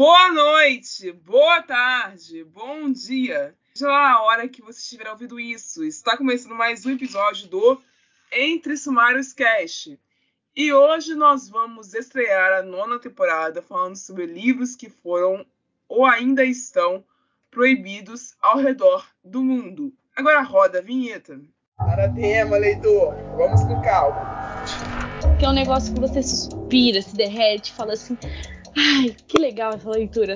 Boa noite, boa tarde, bom dia. Lá a hora que você estiver ouvindo isso. Está começando mais um episódio do Entre Sumários Cast. E hoje nós vamos estrear a nona temporada falando sobre livros que foram ou ainda estão proibidos ao redor do mundo. Agora roda a vinheta. Para tema, leitor. Vamos com calma. Que é um negócio que você suspira, se derrete, fala assim: ai, que legal essa leitura.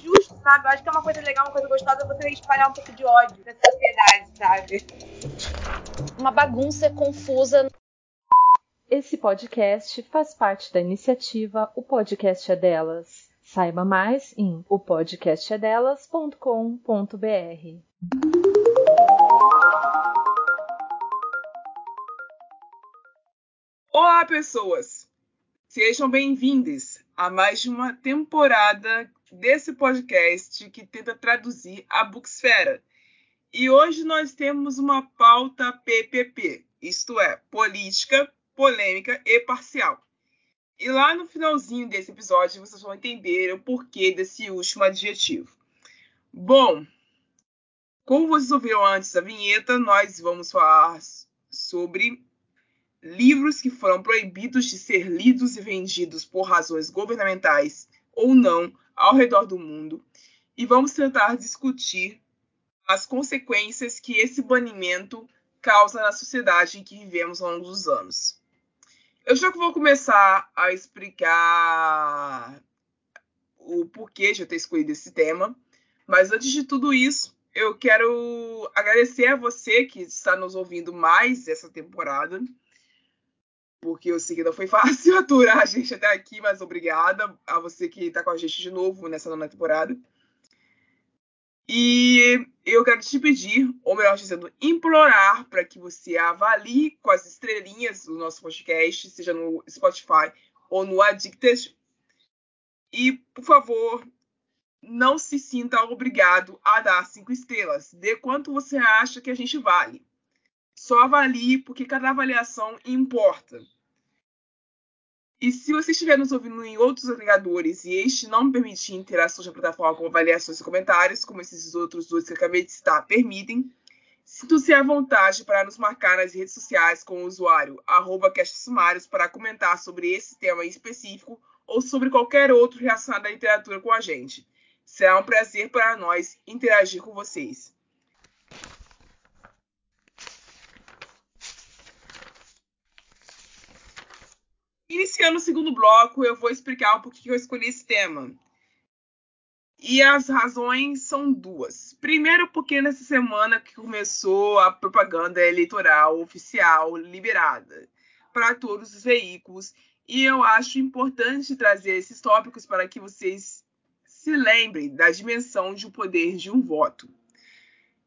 Justo, sabe? Eu acho que é uma coisa legal, uma coisa gostosa você espalhar um pouco de ódio na sociedade, sabe? Uma bagunça confusa. Esse podcast faz parte da iniciativa O Podcast é Delas. Saiba mais em opodcastedelas.com.br. Olá, pessoas! Sejam bem-vindos a mais de uma temporada desse podcast que tenta traduzir a Booksfera. E hoje nós temos uma pauta PPP, isto é, política, polêmica e parcial. E lá no finalzinho desse episódio vocês vão entender o porquê desse último adjetivo. Bom, como vocês ouviram antes da vinheta, nós vamos falar sobre livros que foram proibidos de ser lidos e vendidos por razões governamentais ou não ao redor do mundo, e vamos tentar discutir as consequências que esse banimento causa na sociedade em que vivemos ao longo dos anos. Eu já vou começar a explicar o porquê de eu ter escolhido esse tema, mas antes de tudo isso, eu quero agradecer a você que está nos ouvindo mais essa temporada porque eu sei que não foi fácil aturar a gente até aqui, mas obrigada a você que está com a gente de novo nessa nona temporada. E eu quero te pedir, ou melhor dizendo, implorar para que você avalie com as estrelinhas do nosso podcast, seja no Spotify ou no Addicted. E, por favor, não se sinta obrigado a dar cinco estrelas. Dê quanto você acha que a gente vale. Só avalie, porque cada avaliação importa. E se você estiver nos ouvindo em outros agregadores e este não permitir interações na plataforma com avaliações e comentários, como esses outros dois que eu acabei de citar permitem, sinta-se à vontade para nos marcar nas redes sociais com o usuário arroba Sumários para comentar sobre esse tema em específico ou sobre qualquer outro relacionado à literatura com a gente. Será um prazer para nós interagir com vocês. Iniciando o segundo bloco, eu vou explicar por que eu escolhi esse tema. E as razões são duas. Primeiro, porque nessa semana que começou a propaganda eleitoral oficial liberada para todos os veículos, e eu acho importante trazer esses tópicos para que vocês se lembrem da dimensão de um poder de um voto.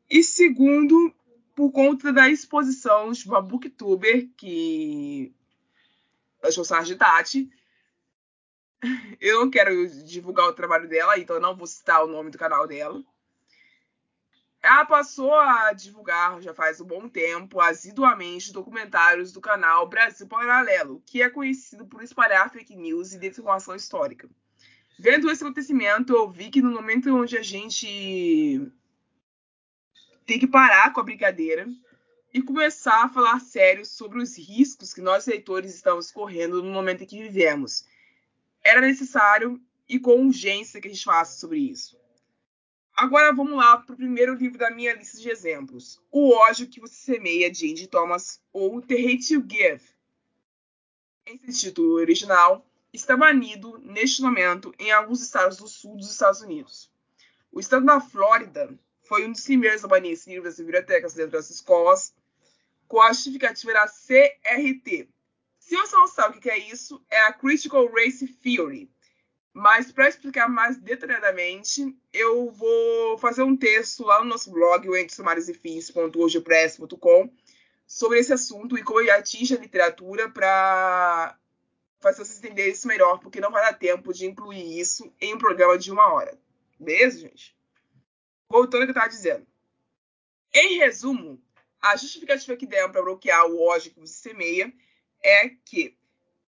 E segundo, por conta da exposição de uma booktuber que a de Tati. Eu não quero divulgar o trabalho dela, então não vou citar o nome do canal dela. Ela passou a divulgar já faz um bom tempo, assiduamente, documentários do canal Brasil Paralelo, que é conhecido por espalhar fake news e desinformação histórica. Vendo esse acontecimento, eu vi que no momento onde a gente tem que parar com a brincadeira e começar a falar sério sobre os riscos que nós leitores estamos correndo no momento em que vivemos. Era necessário e com urgência que a gente falasse sobre isso. Agora vamos lá para o primeiro livro da minha lista de exemplos: O ódio que você semeia, de Andy Thomas, ou The Hate You Give. Esse título original está banido neste momento em alguns estados do sul dos Estados Unidos. O estado da Flórida foi um dos primeiros a banir esse livro das bibliotecas dentro das escolas, com a justificativa CRT. Se você não sabe o que é isso, é a Critical Race Theory. Mas para explicar mais detalhadamente, eu vou fazer um texto lá no nosso blog, o sobre esse assunto e como ele atinge a literatura para fazer vocês entenderem isso melhor, porque não vai dar tempo de incluir isso em um programa de uma hora. Beleza, gente? Voltando ao que eu estava dizendo. Em resumo, a justificativa que deram para bloquear o ódio que você semeia é que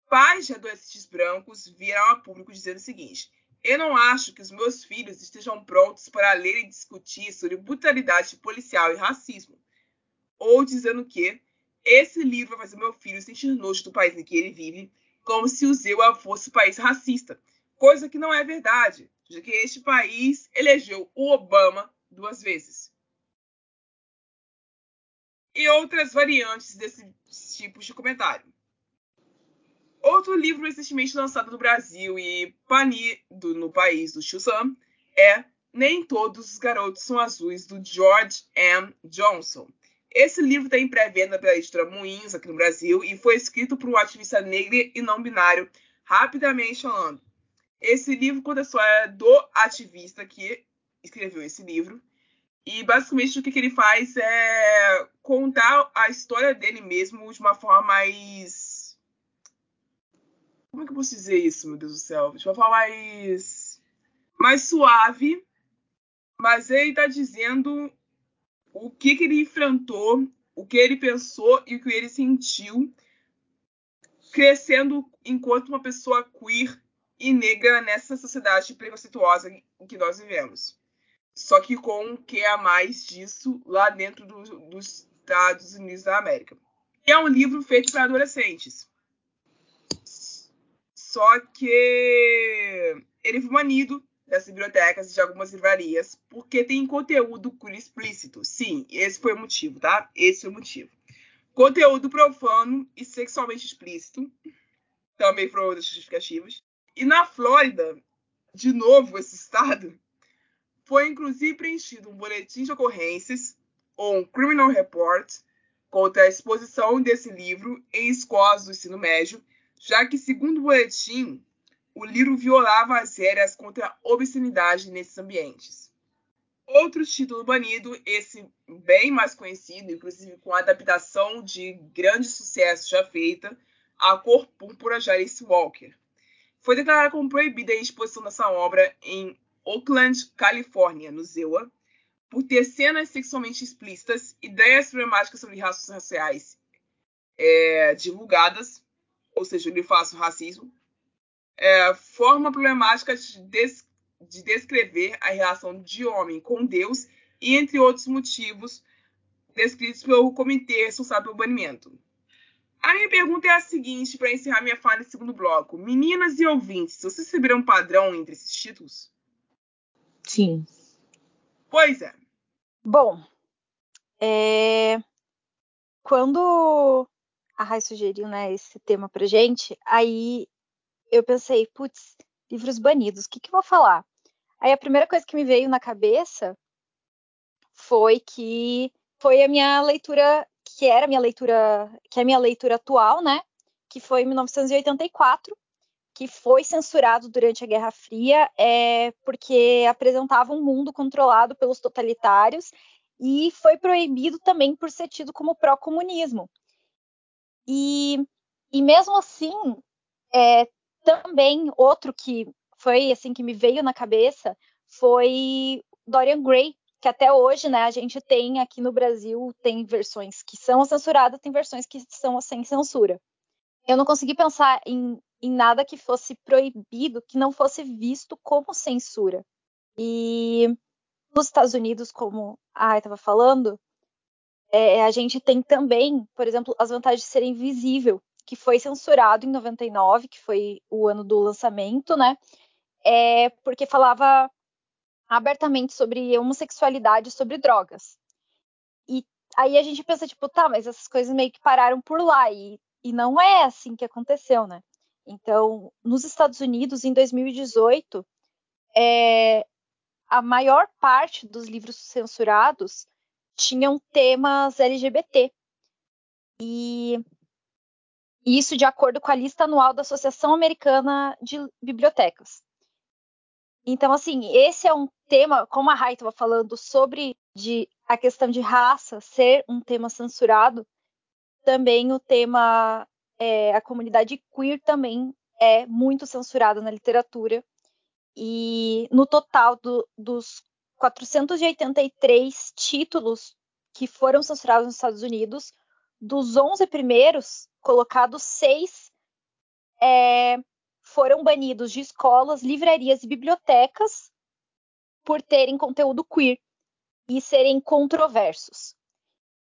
pais de adolescentes brancos viram a público dizendo o seguinte: Eu não acho que os meus filhos estejam prontos para ler e discutir sobre brutalidade policial e racismo. Ou dizendo que esse livro vai fazer meu filho sentir nojo do país em que ele vive, como se o Zewa fosse um país racista. Coisa que não é verdade, já que este país elegeu o Obama duas vezes. E outras variantes desses tipos de comentário. Outro livro recentemente lançado no Brasil e banido no país do Shuzan é Nem Todos os Garotos São Azuis, do George M. Johnson. Esse livro está em pré-venda pela editora Moinhos aqui no Brasil e foi escrito por um ativista negro e não binário, rapidamente falando. Esse livro conta a história do ativista que escreveu esse livro. E basicamente o que, que ele faz é contar a história dele mesmo de uma forma mais como é que eu posso dizer isso, meu Deus do céu? De uma forma mais. mais suave. Mas ele está dizendo o que, que ele enfrentou, o que ele pensou e o que ele sentiu crescendo enquanto uma pessoa queer e negra nessa sociedade preconceituosa em que nós vivemos. Só que com o que a mais disso lá dentro do, dos Estados Unidos da América. é um livro feito para adolescentes. Só que ele foi banido das bibliotecas de algumas livrarias porque tem conteúdo explícito. Sim, esse foi o motivo, tá? Esse foi o motivo. Conteúdo profano e sexualmente explícito. Também foram outras justificativas. E na Flórida, de novo, esse estado, foi inclusive preenchido um boletim de ocorrências ou um criminal report contra a exposição desse livro em escolas do ensino médio já que, segundo o boletim, o livro violava as regras contra a obscenidade nesses ambientes. Outro título banido, esse bem mais conhecido, inclusive com a adaptação de grande sucesso já feita, A Cor Púrpura Alice Walker. Foi declarada como proibida a exposição dessa obra em Oakland, Califórnia, no ZEUA, por ter cenas sexualmente explícitas, ideias problemáticas sobre raças raciais é, divulgadas, ou seja, o racismo, é, forma problemática de, des, de descrever a relação de homem com Deus e entre outros motivos descritos pelo comitê responsável pelo banimento. A minha pergunta é a seguinte, para encerrar minha fala nesse segundo bloco. Meninas e ouvintes, vocês perceberam um padrão entre esses títulos? Sim. Pois é. Bom, é... quando a Rai sugeriu, né, esse tema pra gente, aí eu pensei, putz, livros banidos, o que, que eu vou falar? Aí a primeira coisa que me veio na cabeça foi que foi a minha leitura, que era a minha leitura, que é a minha leitura atual, né? Que foi em 1984, que foi censurado durante a Guerra Fria, é, porque apresentava um mundo controlado pelos totalitários e foi proibido também por ser tido como pró-comunismo. E, e mesmo assim, é, também outro que foi assim que me veio na cabeça foi Dorian Gray, que até hoje, né, a gente tem aqui no Brasil, tem versões que são censuradas, tem versões que são sem censura. Eu não consegui pensar em, em nada que fosse proibido, que não fosse visto como censura. E nos Estados Unidos, como a estava falando, é, a gente tem também, por exemplo, as vantagens de ser invisível, que foi censurado em 99, que foi o ano do lançamento, né? É, porque falava abertamente sobre homossexualidade, sobre drogas. E aí a gente pensa, tipo, tá, mas essas coisas meio que pararam por lá, e, e não é assim que aconteceu, né? Então, nos Estados Unidos, em 2018, é, a maior parte dos livros censurados tinham temas LGBT. E isso de acordo com a lista anual da Associação Americana de Bibliotecas. Então, assim, esse é um tema, como a Rai estava falando, sobre de, a questão de raça ser um tema censurado, também o tema, é, a comunidade queer também é muito censurada na literatura. E no total do, dos 483 títulos que foram censurados nos Estados Unidos. Dos 11 primeiros colocados, seis é, foram banidos de escolas, livrarias e bibliotecas por terem conteúdo queer e serem controversos.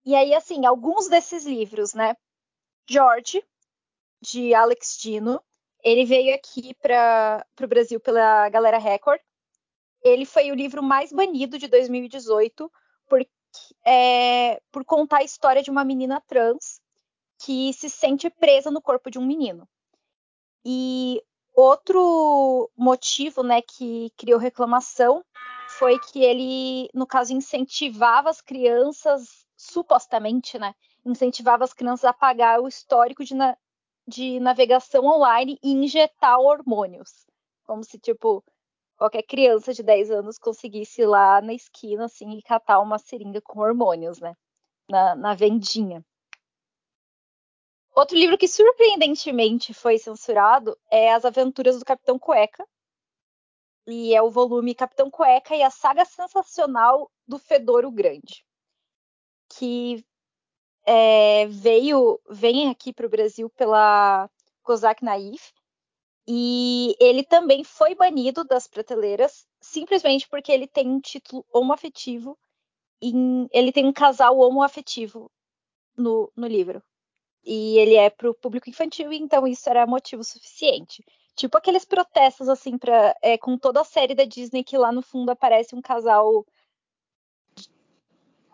E aí, assim, alguns desses livros, né? George, de Alex Dino, ele veio aqui para o Brasil pela Galera Record. Ele foi o livro mais banido de 2018 por, é, por contar a história de uma menina trans que se sente presa no corpo de um menino. E outro motivo, né, que criou reclamação foi que ele, no caso, incentivava as crianças, supostamente, né, incentivava as crianças a pagar o histórico de, de navegação online e injetar hormônios. Como se, tipo, qualquer criança de 10 anos conseguisse ir lá na esquina, assim, e catar uma seringa com hormônios, né, na, na vendinha. Outro livro que surpreendentemente foi censurado é As Aventuras do Capitão Cueca. E é o volume Capitão Cueca e a saga sensacional do Fedoro Grande. Que é, veio, vem aqui para o Brasil pela Kozak Naif. E ele também foi banido das prateleiras simplesmente porque ele tem um título homoafetivo. Em, ele tem um casal homoafetivo no, no livro e ele é para o público infantil, então isso era motivo suficiente. Tipo aqueles protestos, assim, pra, é, com toda a série da Disney que lá no fundo aparece um casal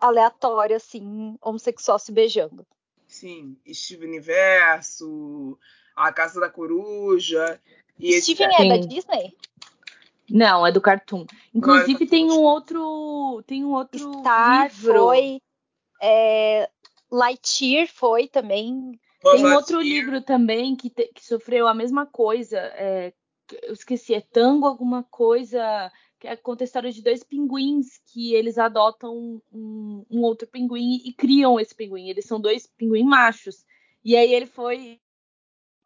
aleatório, assim, homossexual se beijando. Sim, Steven Universo, A Casa da Coruja. E Steven esse... é da Disney? Não, é do Cartoon. Inclusive é tem um outro, tem um outro Star livro. foi é, Lightyear foi também. Tem um outro livro também que, te, que sofreu a mesma coisa. É, eu esqueci, é Tango alguma coisa, que é, conta a história de dois pinguins que eles adotam um, um outro pinguim e criam esse pinguim. Eles são dois pinguins machos. E aí ele foi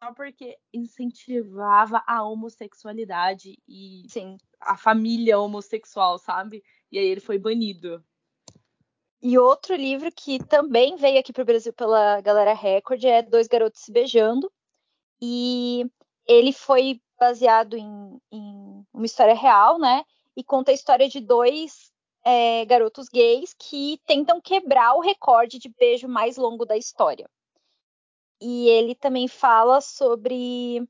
só porque incentivava a homossexualidade e Sim. a família homossexual, sabe? E aí ele foi banido. E outro livro que também veio aqui para o Brasil pela Galera Record é Dois Garotos Se Beijando. E ele foi baseado em, em uma história real, né? E conta a história de dois é, garotos gays que tentam quebrar o recorde de beijo mais longo da história. E ele também fala sobre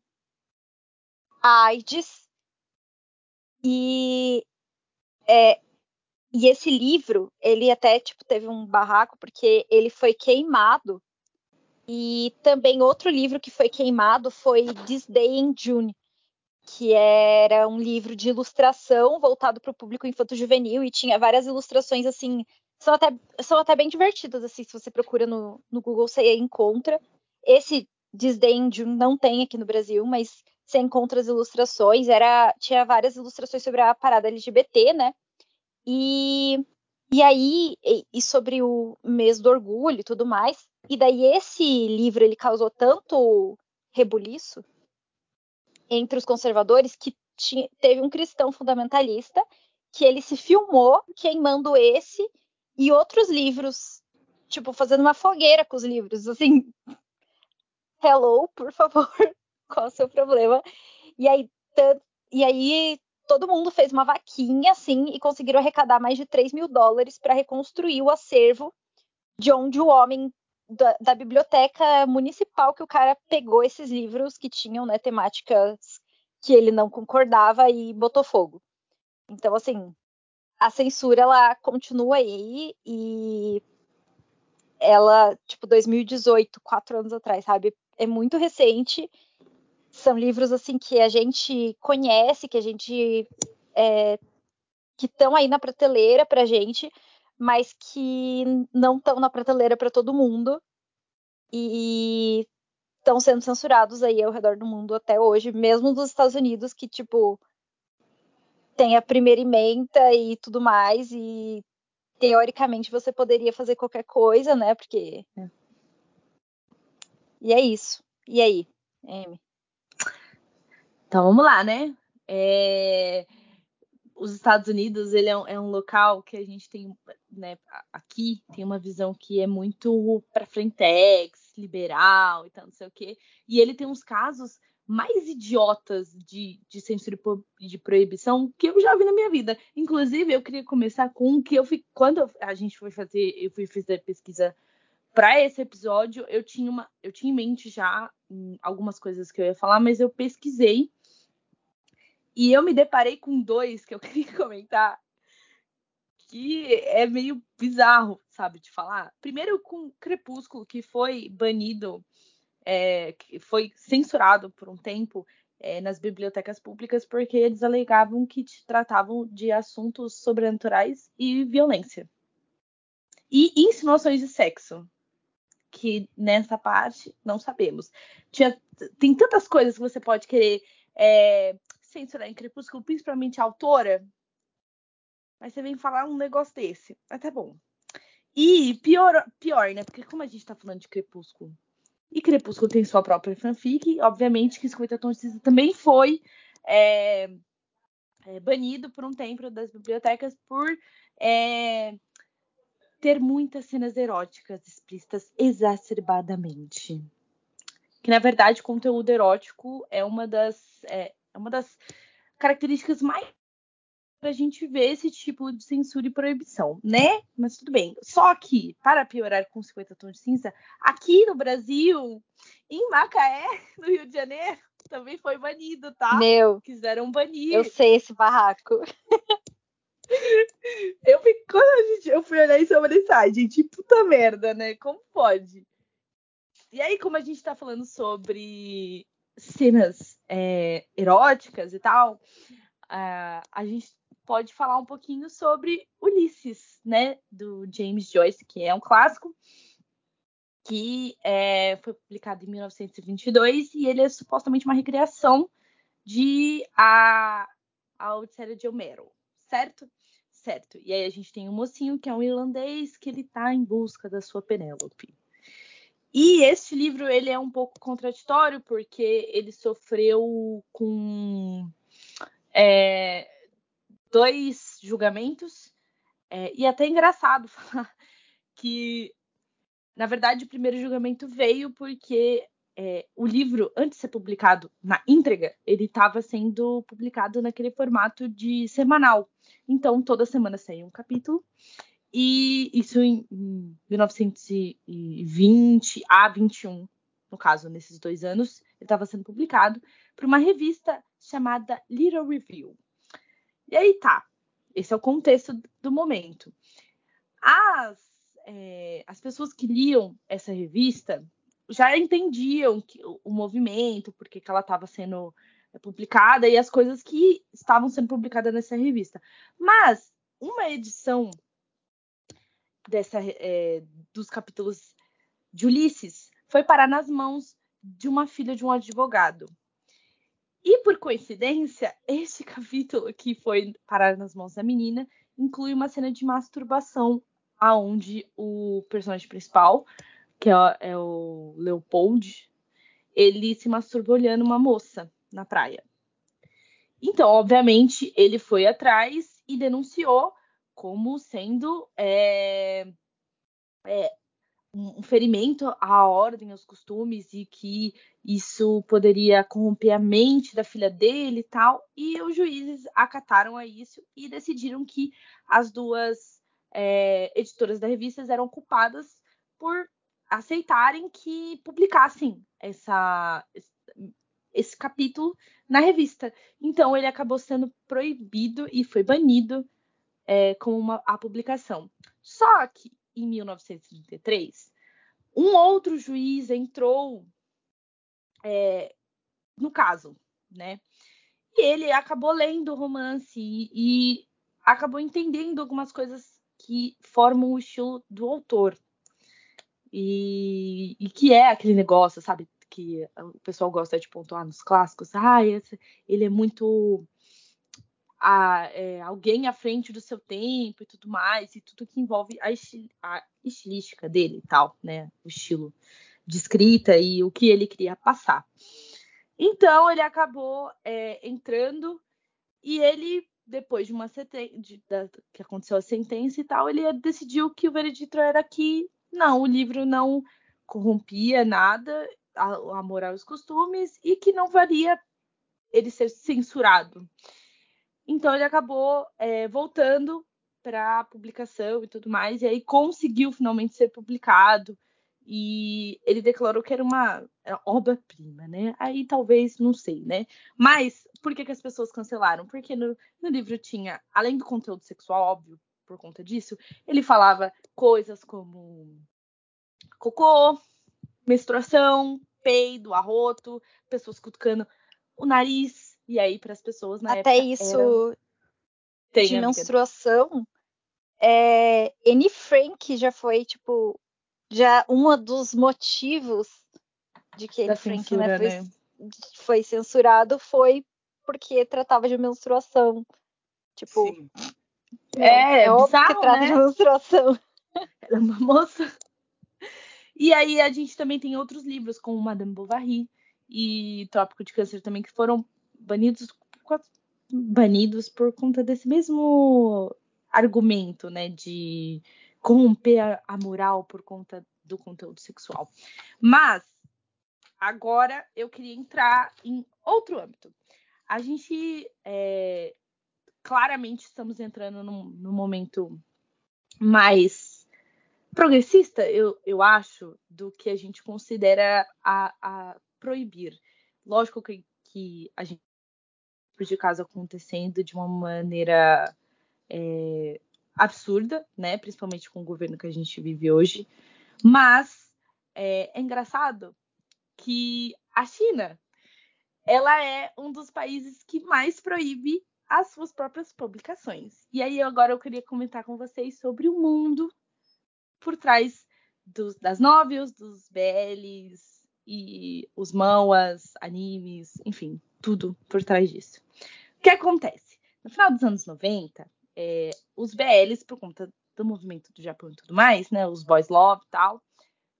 a AIDS e é, e esse livro, ele até tipo teve um barraco porque ele foi queimado. E também outro livro que foi queimado foi This Day in June, que era um livro de ilustração voltado para o público infanto-juvenil e tinha várias ilustrações assim, são até, são até bem divertidas assim, se você procura no, no Google você encontra. Esse June não tem aqui no Brasil, mas você encontra as ilustrações, era tinha várias ilustrações sobre a parada LGBT, né? E, e aí, e, e sobre o mês do orgulho e tudo mais. E daí esse livro ele causou tanto rebuliço entre os conservadores que tinha, teve um cristão fundamentalista que ele se filmou queimando esse e outros livros, tipo, fazendo uma fogueira com os livros, assim. Hello, por favor, qual é o seu problema? E aí, e aí todo mundo fez uma vaquinha, assim, e conseguiram arrecadar mais de 3 mil dólares para reconstruir o acervo de onde o homem da, da, biblioteca municipal que o cara pegou esses livros que tinham né, temáticas que ele não concordava e botou fogo. Então, assim, a censura ela continua aí e ela, tipo, 2018, quatro anos atrás, sabe? É muito recente são livros assim que a gente conhece, que a gente é, que estão aí na prateleira para gente, mas que não estão na prateleira para todo mundo e estão sendo censurados aí ao redor do mundo até hoje, mesmo nos Estados Unidos que tipo tem a primeira emenda e tudo mais e teoricamente você poderia fazer qualquer coisa, né? Porque é. e é isso. E aí, Amy? Então vamos lá, né? É... Os Estados Unidos ele é um, é um, local que a gente tem, né? Aqui tem uma visão que é muito para frentex, liberal e tal, não sei o quê. E ele tem uns casos mais idiotas de, de censura e de proibição que eu já vi na minha vida. Inclusive, eu queria começar com um que eu fui. Quando a gente foi fazer, eu fui fazer pesquisa para esse episódio, eu tinha uma, eu tinha em mente já hum, algumas coisas que eu ia falar, mas eu pesquisei e eu me deparei com dois que eu queria comentar que é meio bizarro, sabe, de falar. Primeiro com Crepúsculo, que foi banido, é, que foi censurado por um tempo é, nas bibliotecas públicas porque eles alegavam que tratavam de assuntos sobrenaturais e violência. E insinuações de sexo, que nessa parte não sabemos. Tinha, tem tantas coisas que você pode querer é, censurar em Crepúsculo, principalmente a autora, mas você vem falar um negócio desse. Até tá bom. E pior, pior, né? Porque como a gente tá falando de Crepúsculo, e Crepúsculo tem sua própria fanfic, obviamente que 50 Tons de Cinza também foi é, é, banido por um tempo das bibliotecas por é, ter muitas cenas eróticas explícitas exacerbadamente. Que na verdade conteúdo erótico é uma das é, é uma das características mais a gente ver esse tipo de censura e proibição, né? Mas tudo bem. Só que, para piorar com 50 tons de cinza, aqui no Brasil, em Macaé, no Rio de Janeiro, também foi banido, tá? Meu. Quiseram banir. Eu sei esse barraco. eu fui, quando a gente, eu fui olhar isso, eu falei, ai, gente, puta merda, né? Como pode? E aí, como a gente tá falando sobre cenas é, eróticas e tal, uh, a gente pode falar um pouquinho sobre Ulisses, né, do James Joyce, que é um clássico que é, foi publicado em 1922 e ele é supostamente uma recriação de a, a Odisseia de Homero, certo? Certo. E aí a gente tem um mocinho que é um irlandês que ele está em busca da sua Penélope. E este livro ele é um pouco contraditório porque ele sofreu com é, dois julgamentos. É, e é até engraçado falar que, na verdade, o primeiro julgamento veio porque é, o livro, antes de ser publicado na íntegra, ele estava sendo publicado naquele formato de semanal. Então, toda semana saía um capítulo. E isso em, em 1920 a 21, no caso, nesses dois anos, estava sendo publicado por uma revista chamada Little Review. E aí tá, esse é o contexto do momento. As, é, as pessoas que liam essa revista já entendiam que, o movimento, porque que ela estava sendo é, publicada e as coisas que estavam sendo publicadas nessa revista. Mas uma edição dessa, é, dos capítulos de Ulisses foi parar nas mãos de uma filha de um advogado. E por coincidência, este capítulo que foi parar nas mãos da menina inclui uma cena de masturbação, aonde o personagem principal, que é, é o Leopold, ele se masturba olhando uma moça na praia. Então, obviamente, ele foi atrás e denunciou como sendo é, é, um ferimento à ordem, aos costumes, e que isso poderia corromper a mente da filha dele e tal. E os juízes acataram a isso e decidiram que as duas é, editoras da revista eram culpadas por aceitarem que publicassem essa, esse capítulo na revista. Então ele acabou sendo proibido e foi banido é, com uma, a publicação. Só que em 1933, um outro juiz entrou é, no caso, né? E ele acabou lendo o romance e, e acabou entendendo algumas coisas que formam o estilo do autor. E, e, que é aquele negócio, sabe? Que o pessoal gosta de pontuar nos clássicos. Ah, esse, ele é muito a, é, alguém à frente do seu tempo e tudo mais, e tudo que envolve a, estil, a estilística dele e tal, né? O estilo de escrita e o que ele queria passar. Então ele acabou é, entrando e ele, depois de uma de, da, que aconteceu a sentença e tal, ele decidiu que o veredito era que não, o livro não corrompia nada a, a moral e os costumes e que não valia ele ser censurado. Então ele acabou é, voltando para publicação e tudo mais, e aí conseguiu finalmente ser publicado. E ele declarou que era uma obra-prima, né? Aí talvez, não sei, né? Mas por que, que as pessoas cancelaram? Porque no, no livro tinha, além do conteúdo sexual, óbvio, por conta disso, ele falava coisas como cocô, menstruação, peido, arroto, pessoas cutucando o nariz. E aí, para as pessoas na Até época. isso era... Tem, de amiga. menstruação, é, Anne Frank já foi, tipo, já um dos motivos de que Anne Frank censura, né, foi, né? foi censurado foi porque tratava de menstruação. Tipo, Sim. É, óbvio bizarro, que trata né? de menstruação. Ela é uma moça. E aí a gente também tem outros livros, como Madame Bovary e Trópico de Câncer também, que foram banidos, banidos por conta desse mesmo argumento, né? De corromper a, moral por conta do conteúdo sexual. Mas agora eu queria entrar em outro âmbito. A gente é, claramente estamos entrando num, num momento mais progressista, eu, eu acho, do que a gente considera a, a proibir. Lógico que, que a gente de caso acontecendo de uma maneira é, absurda, né? Principalmente com o governo que a gente vive hoje. Mas é, é engraçado que a China ela é um dos países que mais proíbe as suas próprias publicações. E aí agora eu queria comentar com vocês sobre o mundo por trás dos, das novels, dos BLs e os manhwas, animes, enfim, tudo por trás disso. O que acontece? No final dos anos 90, é, os BLs, por conta do movimento do Japão e tudo mais, né, os boys love e tal,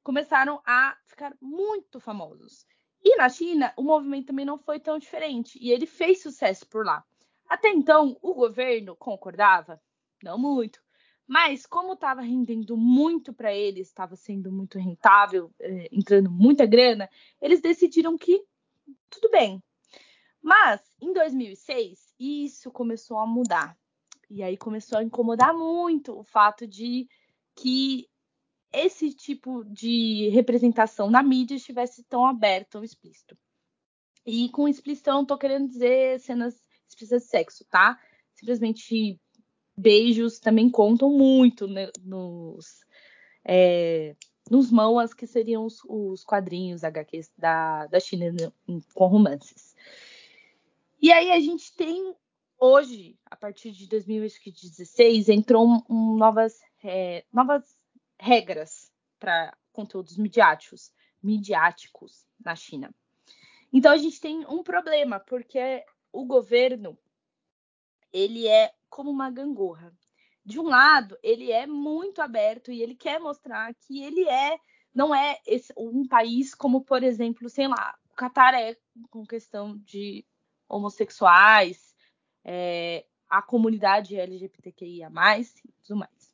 começaram a ficar muito famosos. E na China, o movimento também não foi tão diferente, e ele fez sucesso por lá. Até então, o governo concordava? Não muito. Mas, como estava rendendo muito para eles, estava sendo muito rentável, eh, entrando muita grana, eles decidiram que tudo bem. Mas, em 2006, isso começou a mudar. E aí começou a incomodar muito o fato de que esse tipo de representação na mídia estivesse tão aberto, tão explícito. E com explícito eu não tô querendo dizer cenas explícitas de sexo, tá? Simplesmente beijos também contam muito né, nos, é, nos manhwas, que seriam os, os quadrinhos HQs da, da China né, com romances. E aí a gente tem hoje, a partir de 2016, entrou um, um novas, é, novas regras para conteúdos midiáticos, midiáticos na China. Então a gente tem um problema, porque o governo ele é como uma gangorra. De um lado, ele é muito aberto e ele quer mostrar que ele é não é esse, um país como, por exemplo, sei lá, o Catar é com questão de homossexuais, é, a comunidade LGBTQIA+, e tudo mais.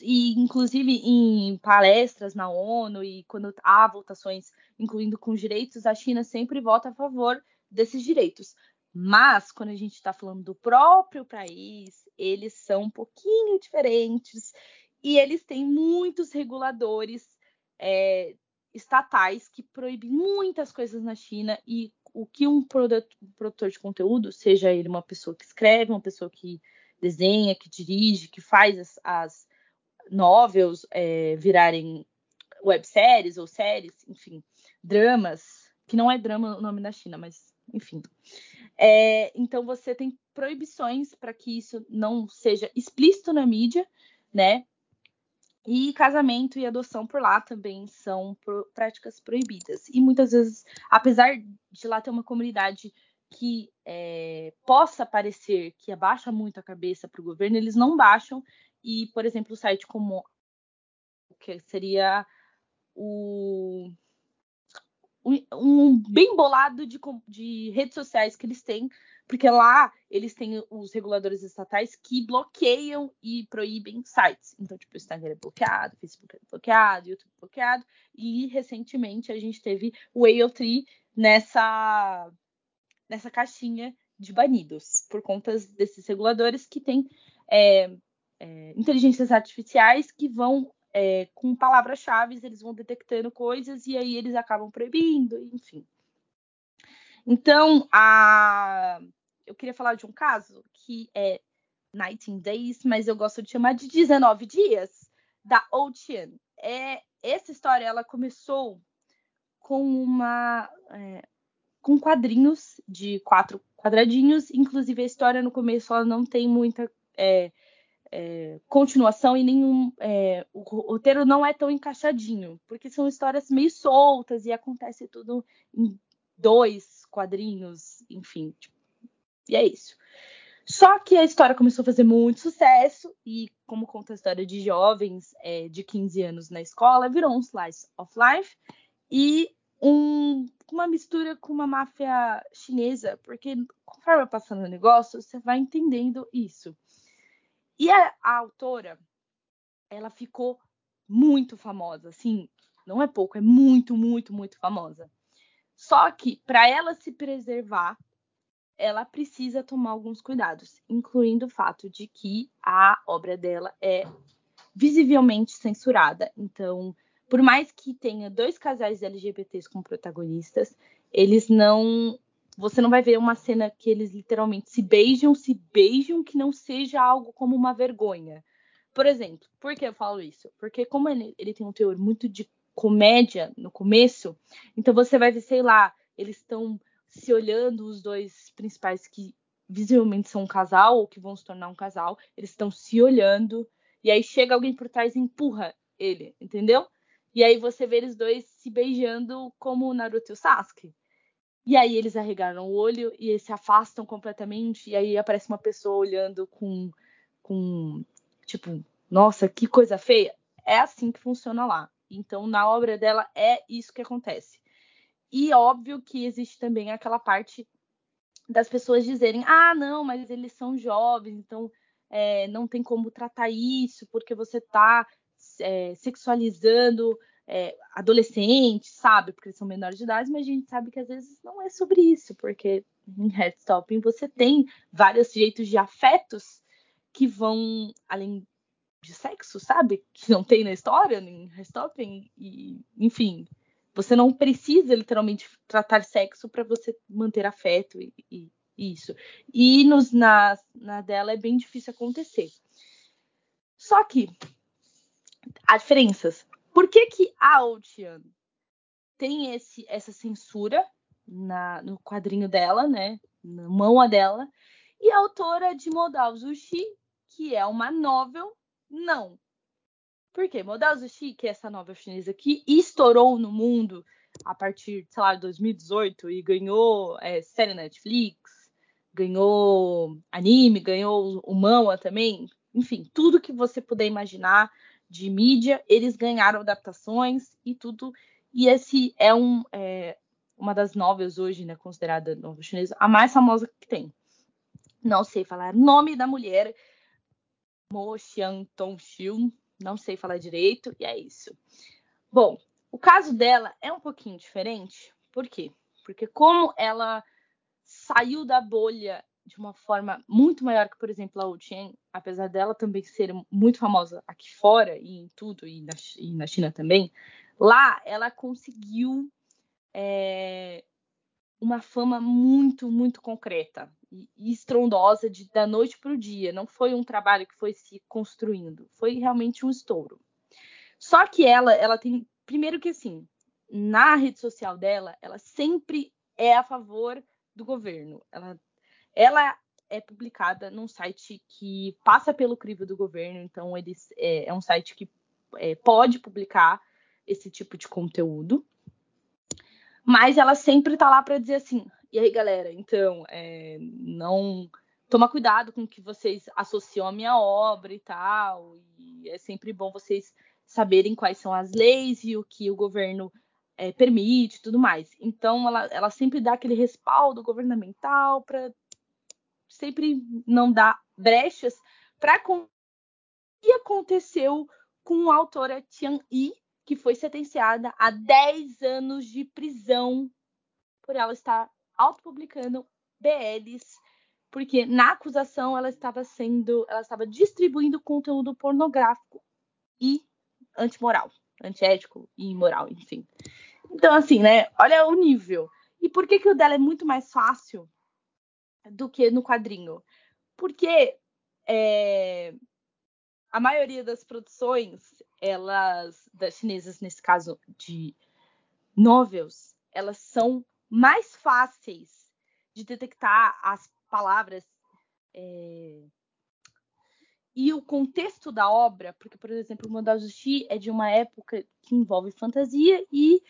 E, inclusive, em palestras na ONU e quando há votações incluindo com direitos, a China sempre vota a favor desses direitos. Mas, quando a gente está falando do próprio país, eles são um pouquinho diferentes e eles têm muitos reguladores é, estatais que proíbem muitas coisas na China e o que um produtor de conteúdo, seja ele uma pessoa que escreve, uma pessoa que desenha, que dirige, que faz as, as novels é, virarem webséries ou séries, enfim, dramas, que não é drama o nome da China, mas enfim. É, então você tem proibições para que isso não seja explícito na mídia, né? E casamento e adoção por lá também são pro, práticas proibidas. E muitas vezes, apesar de lá ter uma comunidade que é, possa parecer que abaixa muito a cabeça para o governo, eles não baixam. E, por exemplo, o site como que seria o um, bem bolado de, de redes sociais que eles têm, porque lá eles têm os reguladores estatais que bloqueiam e proíbem sites. Então, tipo, o Instagram é bloqueado, o Facebook é bloqueado, o YouTube é bloqueado, e recentemente a gente teve o AO3 nessa, nessa caixinha de banidos, por conta desses reguladores que têm é, é, inteligências artificiais que vão é, com palavras-chave, eles vão detectando coisas e aí eles acabam proibindo, enfim. Então, a... eu queria falar de um caso que é 19 Days, mas eu gosto de chamar de 19 dias, da Ocean. É, essa história ela começou com uma é, com quadrinhos de quatro quadradinhos. Inclusive a história no começo ela não tem muita é, é, continuação e nenhum. É, o roteiro não é tão encaixadinho, porque são histórias meio soltas e acontece tudo em dois quadrinhos, enfim. Tipo, e é isso. Só que a história começou a fazer muito sucesso e, como conta a história de jovens é, de 15 anos na escola, virou um slice of life e um, uma mistura com uma máfia chinesa, porque conforme vai passando o negócio, você vai entendendo isso. E a, a autora, ela ficou muito famosa, assim, não é pouco, é muito, muito, muito famosa. Só que para ela se preservar, ela precisa tomar alguns cuidados, incluindo o fato de que a obra dela é visivelmente censurada. Então, por mais que tenha dois casais LGBTs como protagonistas, eles não você não vai ver uma cena que eles literalmente se beijam, se beijam, que não seja algo como uma vergonha. Por exemplo, por que eu falo isso? Porque como ele, ele tem um teor muito de comédia no começo, então você vai ver, sei lá, eles estão se olhando, os dois principais que visivelmente são um casal ou que vão se tornar um casal, eles estão se olhando, e aí chega alguém por trás e empurra ele, entendeu? E aí você vê eles dois se beijando como Naruto e o Sasuke. E aí eles arregaram o olho e se afastam completamente. E aí aparece uma pessoa olhando com, com tipo, nossa, que coisa feia. É assim que funciona lá. Então, na obra dela, é isso que acontece. E óbvio que existe também aquela parte das pessoas dizerem: ah, não, mas eles são jovens, então é, não tem como tratar isso, porque você está é, sexualizando é, adolescentes, sabe? Porque eles são menores de idade, mas a gente sabe que às vezes não é sobre isso, porque em Headstopping você tem vários jeitos de afetos que vão além de sexo, sabe? Que não tem na história, em Headstopping, e enfim. Você não precisa literalmente tratar sexo para você manter afeto e, e, isso. E nos, na, na dela é bem difícil acontecer. Só que há diferenças. Por que, que a Ocean tem esse, essa censura na, no quadrinho dela, né? Na mão dela, e a autora de Modal Zushi, que é uma novel, não. Por quê? Modal Zushi, que é essa novel chinesa que estourou no mundo a partir, sei lá, de 2018 e ganhou é, série Netflix, ganhou anime, ganhou o manga também, enfim, tudo que você puder imaginar de mídia, eles ganharam adaptações e tudo. E esse é, um, é uma das novelas hoje, né, considerada novela chinesa, a mais famosa que tem. Não sei falar nome da mulher, Mo Xiang Tong Xiu, não sei falar direito, e é isso. Bom, o caso dela é um pouquinho diferente, por quê? Porque como ela saiu da bolha de uma forma muito maior que, por exemplo, a Wu Chen, apesar dela também ser muito famosa aqui fora e em tudo, e na, e na China também, lá ela conseguiu é, uma fama muito, muito concreta e, e estrondosa de, da noite para o dia. Não foi um trabalho que foi se construindo, foi realmente um estouro. Só que ela, ela tem, primeiro que assim, na rede social dela, ela sempre é a favor do governo. Ela ela é publicada num site que passa pelo crivo do governo, então eles é, é um site que é, pode publicar esse tipo de conteúdo. Mas ela sempre tá lá para dizer assim: e aí, galera, então, é, não toma cuidado com o que vocês associam à minha obra e tal. E é sempre bom vocês saberem quais são as leis e o que o governo é, permite e tudo mais. Então, ela, ela sempre dá aquele respaldo governamental para sempre não dar brechas para o que aconteceu com a autora Tian Yi, que foi sentenciada a 10 anos de prisão por ela estar autopublicando BLs, porque na acusação ela estava sendo, ela estava distribuindo conteúdo pornográfico e antimoral, antiético e imoral, enfim. Então, assim, né? Olha o nível. E por que, que o dela é muito mais fácil do que no quadrinho? Porque é, a maioria das produções, elas, das chinesas, nesse caso de novels, elas são mais fáceis de detectar as palavras é, e o contexto da obra, porque, por exemplo, o Mandal Justi é de uma época que envolve fantasia e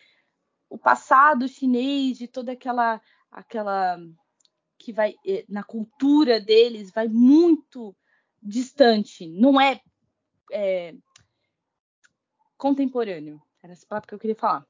o passado chinês, de toda aquela aquela que vai eh, na cultura deles vai muito distante, não é, é contemporâneo. Era essa palavra que eu queria falar.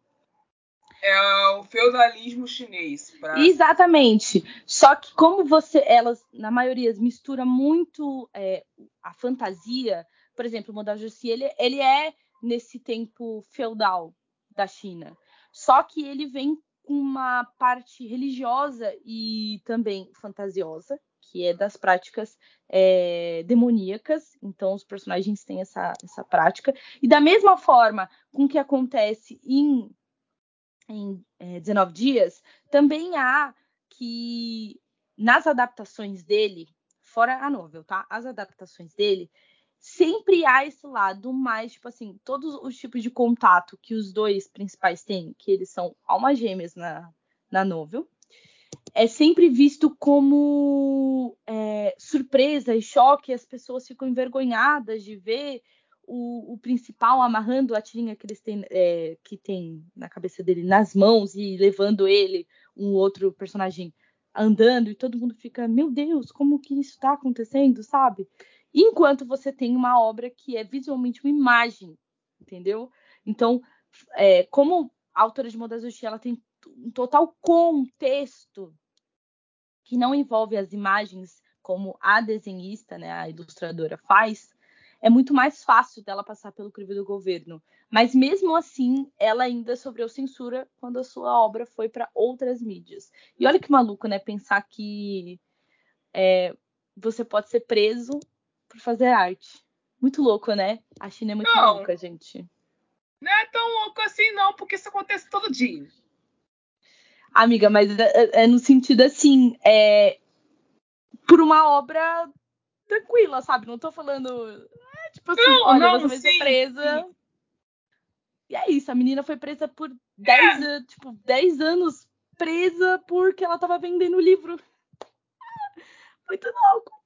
É o feudalismo chinês. Pra... Exatamente. Só que como você, elas, na maioria, mistura muito é, a fantasia. Por exemplo, o Modal Jussi, ele, ele é nesse tempo feudal da China. Só que ele vem uma parte religiosa e também fantasiosa, que é das práticas é, demoníacas. Então, os personagens têm essa, essa prática. E da mesma forma com que acontece em, em é, 19 Dias, também há que nas adaptações dele, fora a novel, tá? As adaptações dele, sempre há esse lado mais, tipo assim, todos os tipos de contato que os dois principais têm, que eles são almas gêmeas na, na novel, é sempre visto como é, surpresa e choque, as pessoas ficam envergonhadas de ver o, o principal amarrando a tirinha que eles têm, é, que tem na cabeça dele nas mãos e levando ele, um outro personagem andando, e todo mundo fica, meu Deus, como que isso está acontecendo, sabe? Enquanto você tem uma obra que é visualmente uma imagem, entendeu? Então, é, como a autora de Modazushi, ela tem um total contexto que não envolve as imagens como a desenhista, né, a ilustradora faz, é muito mais fácil dela passar pelo crivo do governo. Mas mesmo assim, ela ainda sofreu censura quando a sua obra foi para outras mídias. E olha que maluco, né? Pensar que é, você pode ser preso por fazer arte. Muito louco, né? A China é muito não, maluca, gente. Não é tão louco assim, não, porque isso acontece todo dia. Amiga, mas é, é, é no sentido assim, é por uma obra tranquila, sabe? Não tô falando. É, tipo assim, não, olha, não, você vai ser presa. Sim. E é isso, a menina foi presa por 10 é. tipo, 10 anos presa porque ela tava vendendo livro. Muito louco.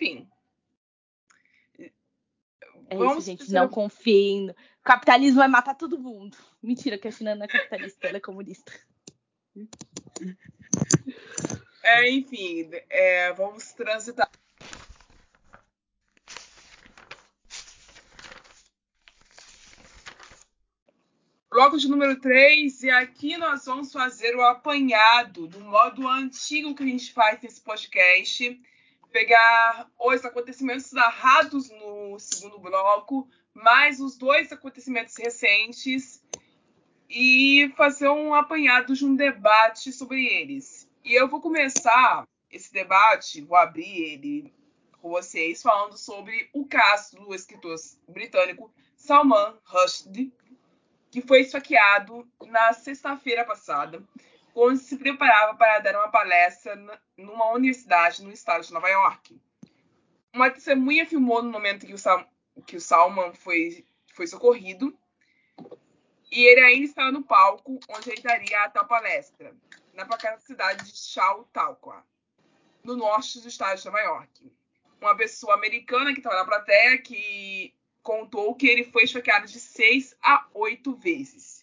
Enfim. É Vamos isso, gente. Não confiem. O capitalismo vai matar todo mundo. Mentira, que a China não é capitalista, ela é comunista. É, enfim, é, vamos transitar. Bloco de número 3, e aqui nós vamos fazer o apanhado do modo antigo que a gente faz nesse podcast pegar os acontecimentos narrados no segundo bloco, mais os dois acontecimentos recentes e fazer um apanhado de um debate sobre eles. E eu vou começar esse debate, vou abrir ele com vocês, falando sobre o caso do escritor britânico Salman Rushdie, que foi esfaqueado na sexta-feira passada quando se preparava para dar uma palestra numa universidade no estado de Nova York. Uma testemunha filmou no momento que o, Sal que o Salman foi, foi socorrido e ele ainda estava no palco onde ele daria a tal palestra, na cidade de Chautauqua, no norte do estado de Nova York. Uma pessoa americana que estava na plateia que contou que ele foi esfaqueado de seis a oito vezes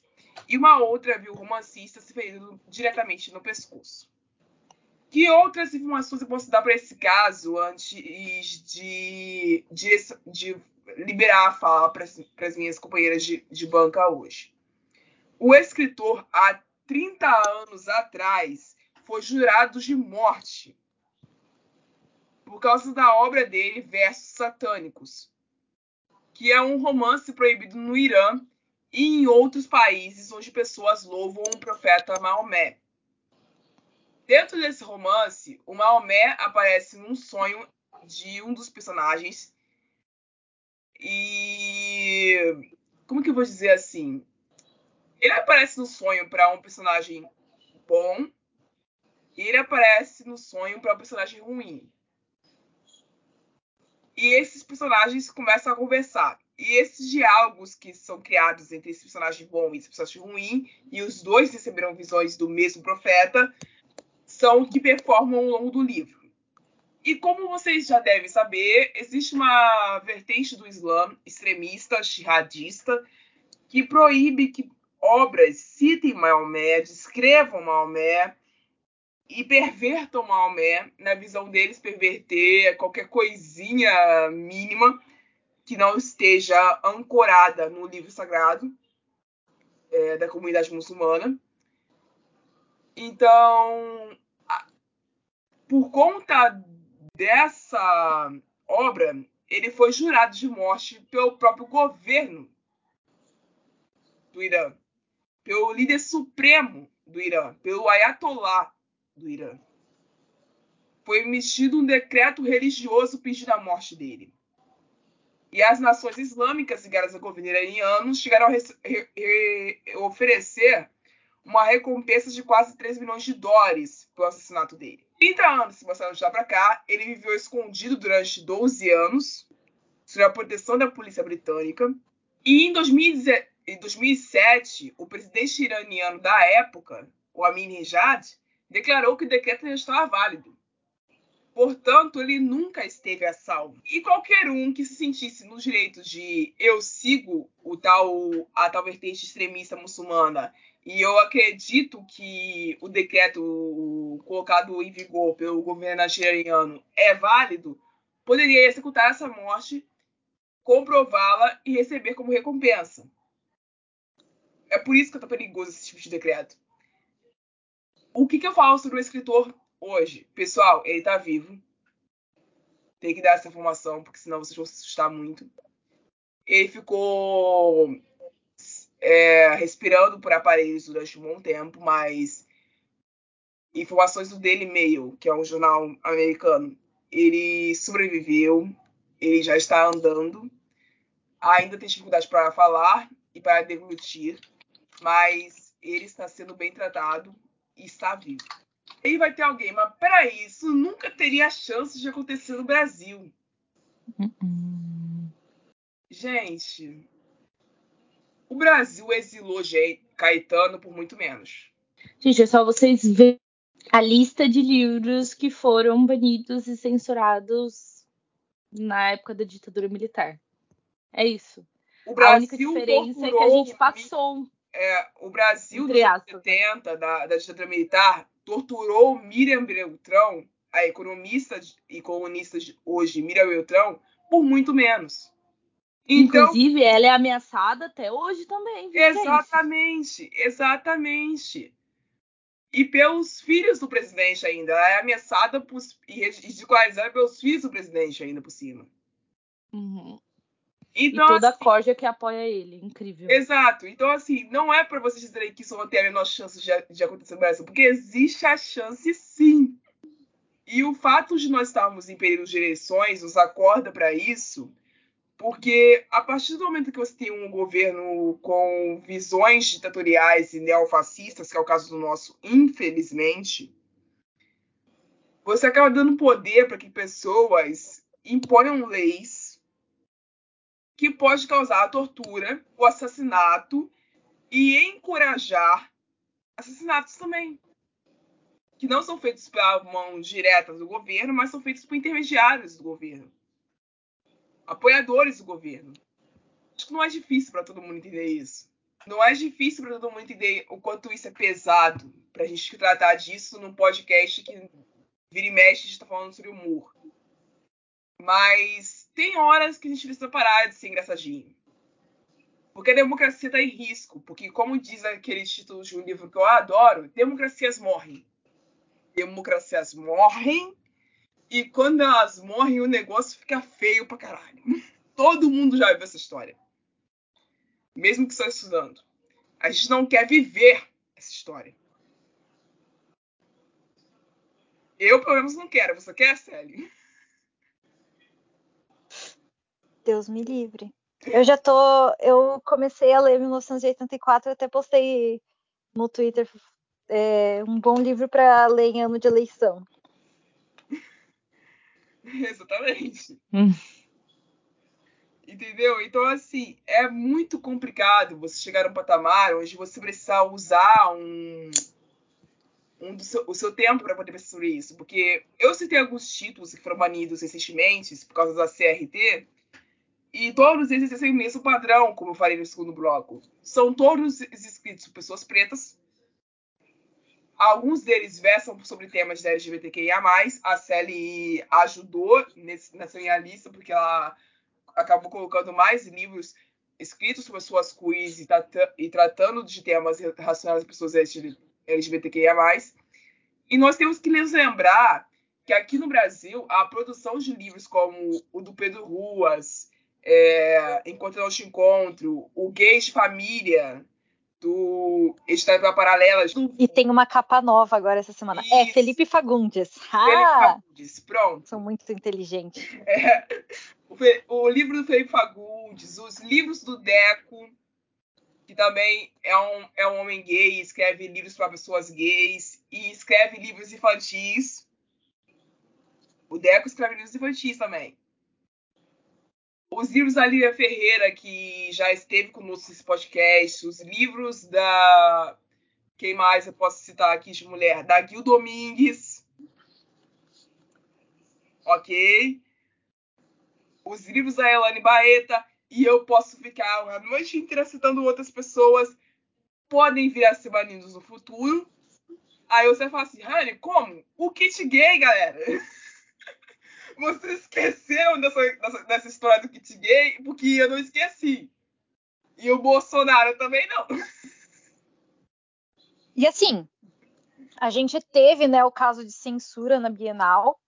e uma outra viu o romancista se ferindo diretamente no pescoço. Que outras informações eu posso dar para esse caso antes de, de, de liberar a fala para as minhas companheiras de, de banca hoje? O escritor, há 30 anos atrás, foi jurado de morte por causa da obra dele, Versos Satânicos, que é um romance proibido no Irã e em outros países onde pessoas louvam o profeta Maomé. Dentro desse romance, o Maomé aparece num sonho de um dos personagens e como que eu vou dizer assim? Ele aparece no sonho para um personagem bom e ele aparece no sonho para um personagem ruim. E esses personagens começam a conversar. E esses diálogos que são criados entre esse personagem bom e esse personagem ruim, e os dois receberam visões do mesmo profeta, são que performam ao longo do livro. E como vocês já devem saber, existe uma vertente do Islã extremista, jihadista, que proíbe que obras citem Maomé, descrevam Maomé e pervertam Maomé. Na visão deles, perverter qualquer coisinha mínima que não esteja ancorada no livro sagrado é, da comunidade muçulmana. Então, por conta dessa obra, ele foi jurado de morte pelo próprio governo do Irã, pelo líder supremo do Irã, pelo Ayatollah do Irã. Foi emitido um decreto religioso pedindo a morte dele. E as nações islâmicas ligadas ao governo iraniano chegaram a oferecer uma recompensa de quase 3 milhões de dólares pelo assassinato dele. 30 anos se passaram lá para cá, ele viveu escondido durante 12 anos, sob a proteção da polícia britânica. E em 2007, o presidente iraniano da época, o Ahmadinejad, declarou que o decreto já estava válido. Portanto, ele nunca esteve a salvo. E qualquer um que se sentisse no direito de eu sigo o tal, a tal vertente extremista muçulmana e eu acredito que o decreto colocado em vigor pelo governo nigeriano é válido, poderia executar essa morte, comprová-la e receber como recompensa. É por isso que é perigoso esse tipo de decreto. O que, que eu falo sobre o escritor hoje, pessoal, ele tá vivo. Tem que dar essa informação, porque senão vocês vão se assustar muito. Ele ficou é, respirando por aparelhos durante um bom tempo, mas informações do Daily Mail, que é um jornal americano, ele sobreviveu, ele já está andando, ainda tem dificuldade para falar e para deglutir, mas ele está sendo bem tratado e está vivo. Aí vai ter alguém, mas peraí, isso nunca teria chance de acontecer no Brasil. Uhum. Gente, o Brasil exilou Caetano por muito menos. Gente, é só vocês verem a lista de livros que foram banidos e censurados na época da ditadura militar. É isso. a única diferença é que a gente passou. É, o Brasil dos anos 70, da, da ditadura militar, torturou Miriam Beltrão, a economista e comunista de hoje, Miriam Beltrão, por muito menos. Então, Inclusive, ela é ameaçada até hoje também. Exatamente, exatamente. E pelos filhos do presidente ainda. Ela é ameaçada por, e ridicularizada pelos filhos do presidente ainda por cima. Uhum. Então, e toda assim, a corja que apoia ele. Incrível. Exato. Então, assim, não é para vocês dizerem que isso não tem a menor chance de, de acontecer no Brasil, porque existe a chance sim. E o fato de nós estarmos em período de eleições nos acorda para isso, porque a partir do momento que você tem um governo com visões ditatoriais e neofascistas, que é o caso do nosso, infelizmente, você acaba dando poder para que pessoas imponham leis que pode causar a tortura, o assassinato e encorajar assassinatos também. Que não são feitos pela mão direta do governo, mas são feitos por intermediários do governo. Apoiadores do governo. Acho que não é difícil para todo mundo entender isso. Não é difícil para todo mundo entender o quanto isso é pesado para a gente tratar disso num podcast que vira e mexe a gente está falando sobre humor. Mas tem horas que a gente precisa parar de ser engraçadinho. Porque a democracia está em risco. Porque, como diz aquele título de um livro que eu adoro, democracias morrem. Democracias morrem. E quando elas morrem, o negócio fica feio pra caralho. Todo mundo já viu essa história. Mesmo que só estudando. A gente não quer viver essa história. Eu, pelo menos, não quero. Você quer, Sally? Deus me livre. Eu já tô. Eu comecei a ler 1984, até postei no Twitter é, um bom livro para ler em ano de eleição. Exatamente. Hum. Entendeu? Então, assim, é muito complicado você chegar a um patamar onde você precisa usar um, um seu, o seu tempo para poder pensar sobre isso. Porque eu citei alguns títulos que foram banidos recentemente por causa da CRT, e todos eles têm o mesmo padrão, como eu falei no segundo bloco. São todos escritos por pessoas pretas. Alguns deles versam sobre temas da LGBTQIA+. A Sally ajudou nesse, nessa minha lista, porque ela acabou colocando mais livros escritos por pessoas queers e, e tratando de temas relacionados a pessoas LGBTQIA+. E nós temos que nos lembrar que aqui no Brasil, a produção de livros como o do Pedro Ruas, é, Enquanto Não Te Encontro, o Gays de Família, do História Paralelas. E tem uma capa nova agora essa semana. É Isso. É Felipe Fagundes. Ah, Felipe Fagundes, pronto. São muito inteligentes. É, o, o, livro do Felipe Fagundes, os livros do Deco, que também é um, é um homem gay, escreve livros para pessoas gays e escreve livros infantis. O Deco escreve livros infantis também. Os livros da Lívia Ferreira, que já esteve conosco nesse podcast, os livros da. Quem mais eu posso citar aqui de mulher? Da Gil Domingues. Ok. Os livros da Elane Baeta. E eu posso ficar a noite inteira citando outras pessoas. Podem vir a ser banidos no futuro. Aí você fala assim, Rani, como? O kit gay, galera. Você esqueceu dessa, dessa, dessa história do kit gay, porque eu não esqueci. E o Bolsonaro também não. E assim, a gente teve né, o caso de censura na Bienal.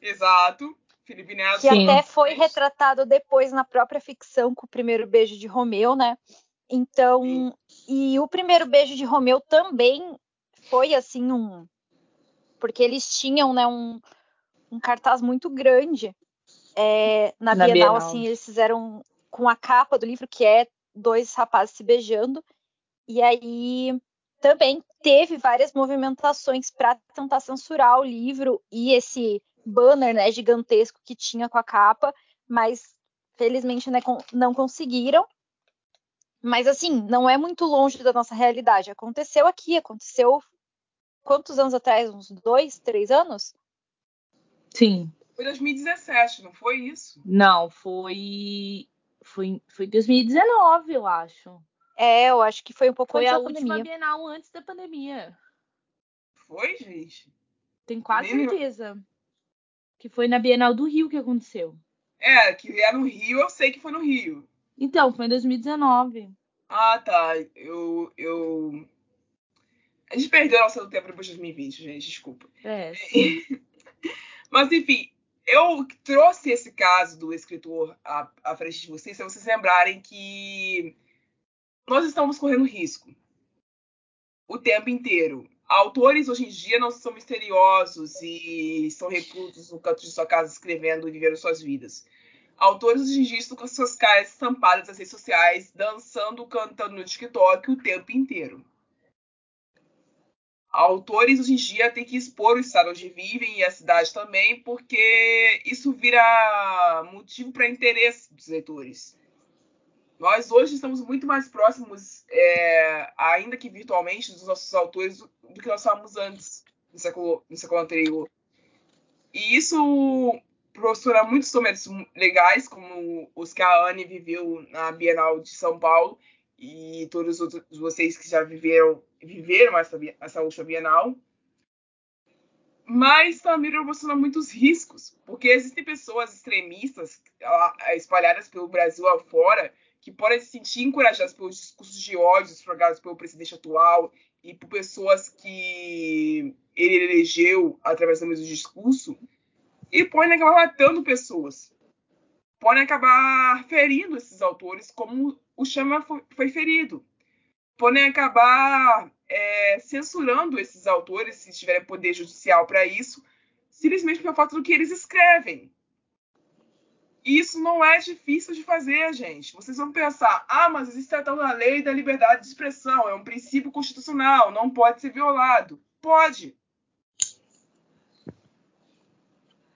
Exato. Felipe Neto. Que Sim. até foi retratado depois na própria ficção com o primeiro beijo de Romeu, né? Então, Sim. e o primeiro beijo de Romeu também foi assim um. Porque eles tinham, né, um, um cartaz muito grande é, na, na Bienal, Bienal, assim, eles fizeram com a capa do livro, que é dois rapazes se beijando, e aí também teve várias movimentações para tentar censurar o livro e esse banner né, gigantesco que tinha com a capa, mas felizmente né, não conseguiram. Mas assim, não é muito longe da nossa realidade. Aconteceu aqui, aconteceu quantos anos atrás? Uns dois, três anos? Sim. Foi 2017, não foi isso? Não, foi. Foi, foi 2019, eu acho. É, eu acho que foi um pouco foi antes da pandemia. Foi a última Bienal antes da pandemia. Foi, gente? Tenho quase Nem certeza. Que foi na Bienal do Rio que aconteceu. É, que é no Rio, eu sei que foi no Rio. Então, foi em 2019. Ah, tá. Eu. eu... A gente perdeu nosso tempo depois de 2020, gente, desculpa. É. Mas, enfim, eu trouxe esse caso do escritor à, à frente de vocês, para vocês lembrarem que nós estamos correndo risco o tempo inteiro. Autores hoje em dia não são misteriosos e são reclusos no canto de sua casa escrevendo e vivendo suas vidas. Autores hoje em dia estão com suas caras estampadas nas redes sociais, dançando, cantando no TikTok o tempo inteiro autores hoje em dia têm que expor o estado onde vivem e a cidade também, porque isso vira motivo para interesse dos leitores. Nós hoje estamos muito mais próximos, é, ainda que virtualmente, dos nossos autores do, que nós estávamos antes, no século, no século anterior. E isso proporciona muitos momentos legais, como os que a Anne viveu na Bienal de São Paulo, e todos vocês que já viveram viveram essa, essa última Bienal. Mas também proporciona muitos riscos, porque existem pessoas extremistas espalhadas pelo Brasil afora que podem se sentir encorajadas pelos discursos de ódio propagados pelo presidente atual e por pessoas que ele elegeu através do mesmo discurso, e podem acabar matando pessoas. Podem acabar ferindo esses autores, como o Chama foi ferido. Podem acabar é, censurando esses autores, se tiverem poder judicial para isso, simplesmente pelo fato do que eles escrevem. Isso não é difícil de fazer, gente. Vocês vão pensar, ah, mas existe a tal da lei da liberdade de expressão, é um princípio constitucional, não pode ser violado. Pode.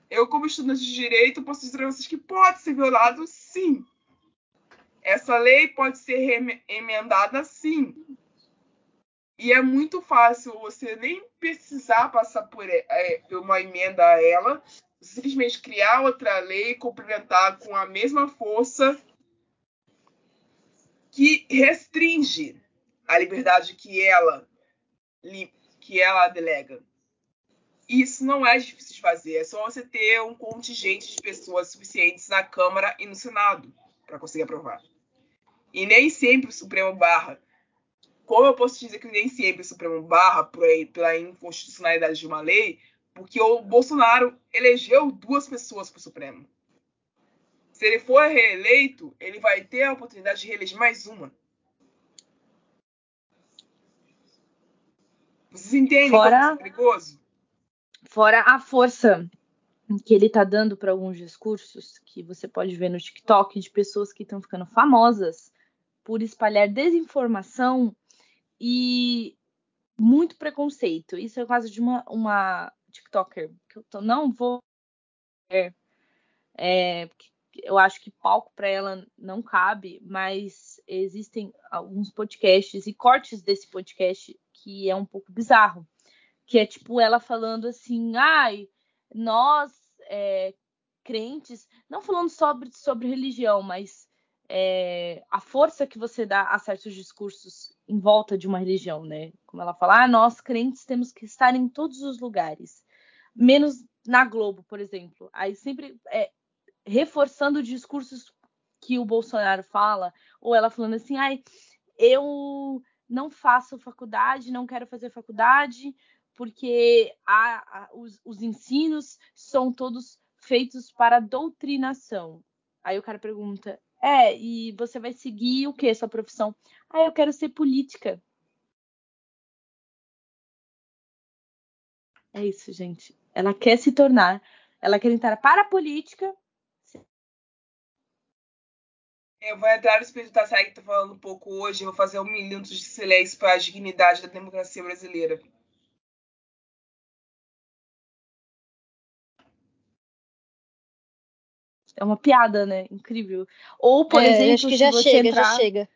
Eu, como estudante de direito, posso dizer a vocês que pode ser violado, sim. Essa lei pode ser emendada, sim. E é muito fácil você nem precisar passar por é, uma emenda a ela, simplesmente criar outra lei, complementar com a mesma força que restringe a liberdade que ela que ela delega. Isso não é difícil de fazer, é só você ter um contingente de pessoas suficientes na Câmara e no Senado para conseguir aprovar. E nem sempre o Supremo barra. Como eu posso dizer que nem sempre o Supremo barra pela inconstitucionalidade de uma lei, porque o Bolsonaro elegeu duas pessoas para o Supremo. Se ele for reeleito, ele vai ter a oportunidade de reeleger mais uma. Vocês entendem Fora... é perigoso? Fora a força que ele está dando para alguns discursos que você pode ver no TikTok de pessoas que estão ficando famosas por espalhar desinformação e muito preconceito. Isso é o caso de uma, uma TikToker, que eu tô, não vou. É, é, eu acho que palco para ela não cabe, mas existem alguns podcasts e cortes desse podcast que é um pouco bizarro. Que é tipo ela falando assim, ai, nós, é, crentes, não falando sobre, sobre religião, mas é, a força que você dá a certos discursos em volta de uma religião, né? Como ela fala, ah, nós crentes temos que estar em todos os lugares, menos na Globo, por exemplo. Aí sempre é, reforçando discursos que o Bolsonaro fala, ou ela falando assim, ai, eu não faço faculdade, não quero fazer faculdade, porque a, os, os ensinos são todos feitos para doutrinação. Aí o cara pergunta, é, e você vai seguir o que, sua profissão? Ah, eu quero ser política. É isso, gente. Ela quer se tornar, ela quer entrar para a política. Eu vou entrar no espírito da série que tá falando um pouco hoje. Eu vou fazer um minuto de silêncio para a dignidade da democracia brasileira. É uma piada, né? Incrível. Ou, por É, exemplo, acho que se já você chega, entrar... já chega.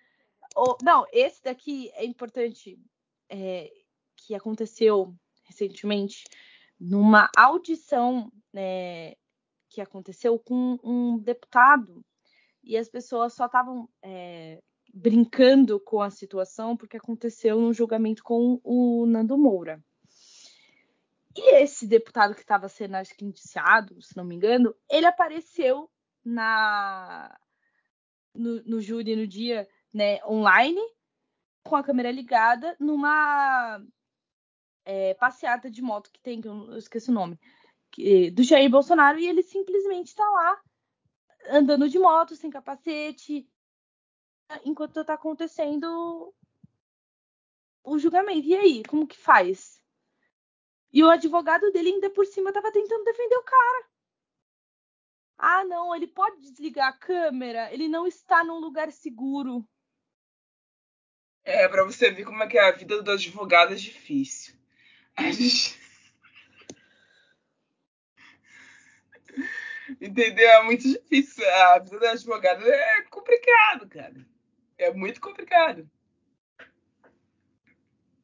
Ou- Não, esse daqui é importante, é, que aconteceu recentemente numa audição né, que aconteceu com um deputado e as pessoas só estavam é, brincando com a situação porque aconteceu num julgamento com o Nando Moura. E esse deputado que estava sendo, acho que, indiciado, se não me engano, ele apareceu na no, no júri no dia né, online, com a câmera ligada, numa é, passeata de moto que tem, que eu esqueci o nome, que- do Jair Bolsonaro, e ele simplesmente está lá, andando de moto, sem capacete, enquanto está acontecendo o julgamento. E aí, como que faz? E o advogado dele ainda por cima estava tentando defender o cara. Ah, não, ele pode desligar a câmera, ele não está num lugar seguro. É, para você ver como é que a vida do advogado é difícil. A gente... Entendeu? É muito difícil. A vida do advogado é complicado, cara. É muito complicado.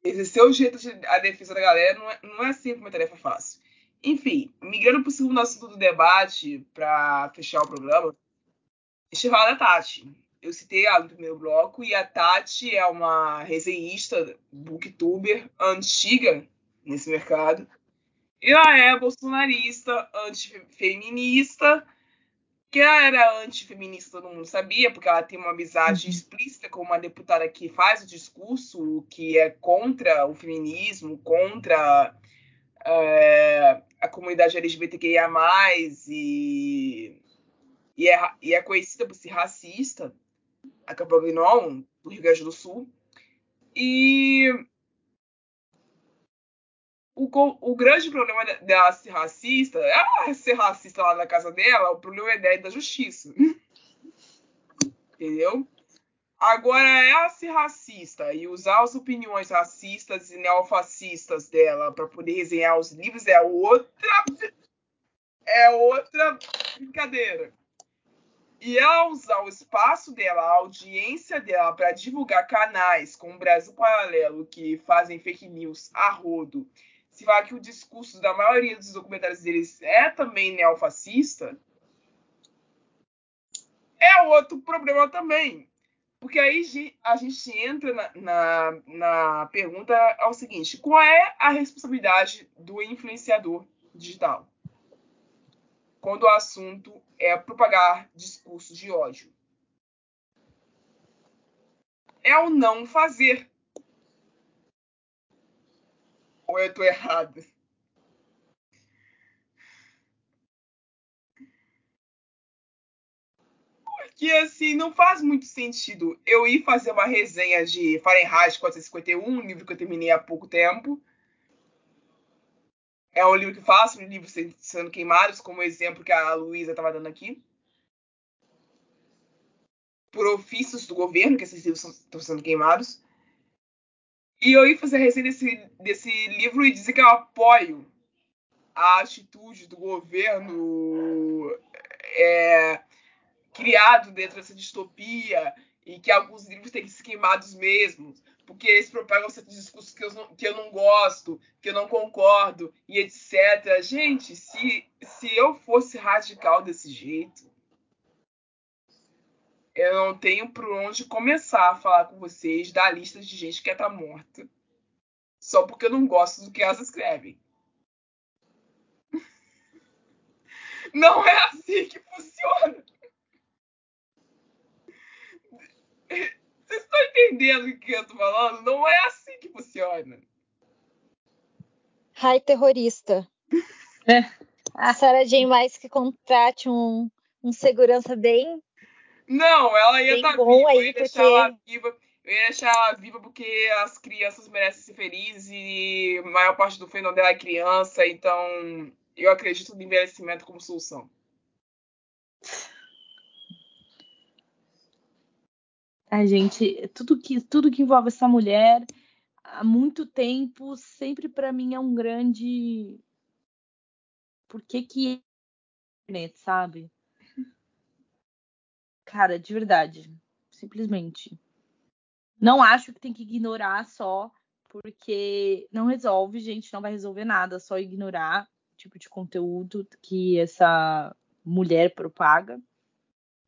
Exercer o jeito de a defesa da galera não é, não é sempre uma tarefa fácil. Enfim, migrando para o segundo assunto do debate, para fechar o programa, falar da Tati. Eu citei ela no primeiro bloco, e a Tati é uma resenhista, booktuber antiga nesse mercado. E ela é bolsonarista, antifeminista que ela era antifeminista, todo mundo sabia, porque ela tem uma amizade Uhum. explícita com uma deputada que faz o discurso que é contra o feminismo, contra é, a comunidade LGBTQIA+, e, e, é, e é conhecida por ser racista, a Campo Grignon, do Rio Grande do Sul. E o, o grande problema de- dela ser racista, ela ser racista lá na casa dela, o problema é da justiça. Entendeu? Agora, ela ser racista e usar as opiniões racistas e neofascistas dela para poder resenhar os livros é outra é outra brincadeira. E ela usar o espaço dela, a audiência dela para divulgar canais como o Brasil Paralelo que fazem fake news a rodo, se falar que o discurso da maioria dos documentários deles é também neofascista, é outro problema também. Porque aí a gente entra na, na, na pergunta ao seguinte: qual é a responsabilidade do influenciador digital? Quando o assunto é propagar discursos de ódio. É o não fazer. Ou eu tô errado? Porque, assim, não faz muito sentido eu ir fazer uma resenha de Fahrenheit 451, um livro que eu terminei há pouco tempo. É um livro que fala sobre livros sendo queimados, como o exemplo que a Luísa estava dando aqui. Por ofícios do governo, que esses livros estão sendo queimados. E eu ir fazer a resenha desse, desse livro e dizer que eu apoio a atitude do governo é, criado dentro dessa distopia e que alguns livros têm que ser queimados mesmo, porque eles propagam certos discursos que eu, não, que eu não gosto, que eu não concordo e etc. Gente, se, se eu fosse radical desse jeito, eu não tenho por onde começar a falar com vocês da lista de gente que estar morta. Só porque eu não gosto do que elas escrevem. Não é assim que funciona. Vocês estão entendendo o que eu tô falando? Não é assim que funciona. Ai, terrorista. É. A Sarah Jane mais que contrate um, um segurança bem. Não, ela ia estar bom viva, aí, eu ia deixar porque- ela viva. Eu ia deixar ela viva porque as crianças merecem ser felizes e a maior parte do fenômeno dela é criança, então eu acredito no envelhecimento como solução. A gente, tudo que, tudo que envolve essa mulher há muito tempo, sempre para mim é um grande. Por que que internet, sabe? Cara, de verdade, simplesmente. Não acho que tem que ignorar só, porque não resolve, gente, não vai resolver nada, só ignorar o tipo de conteúdo que essa mulher propaga.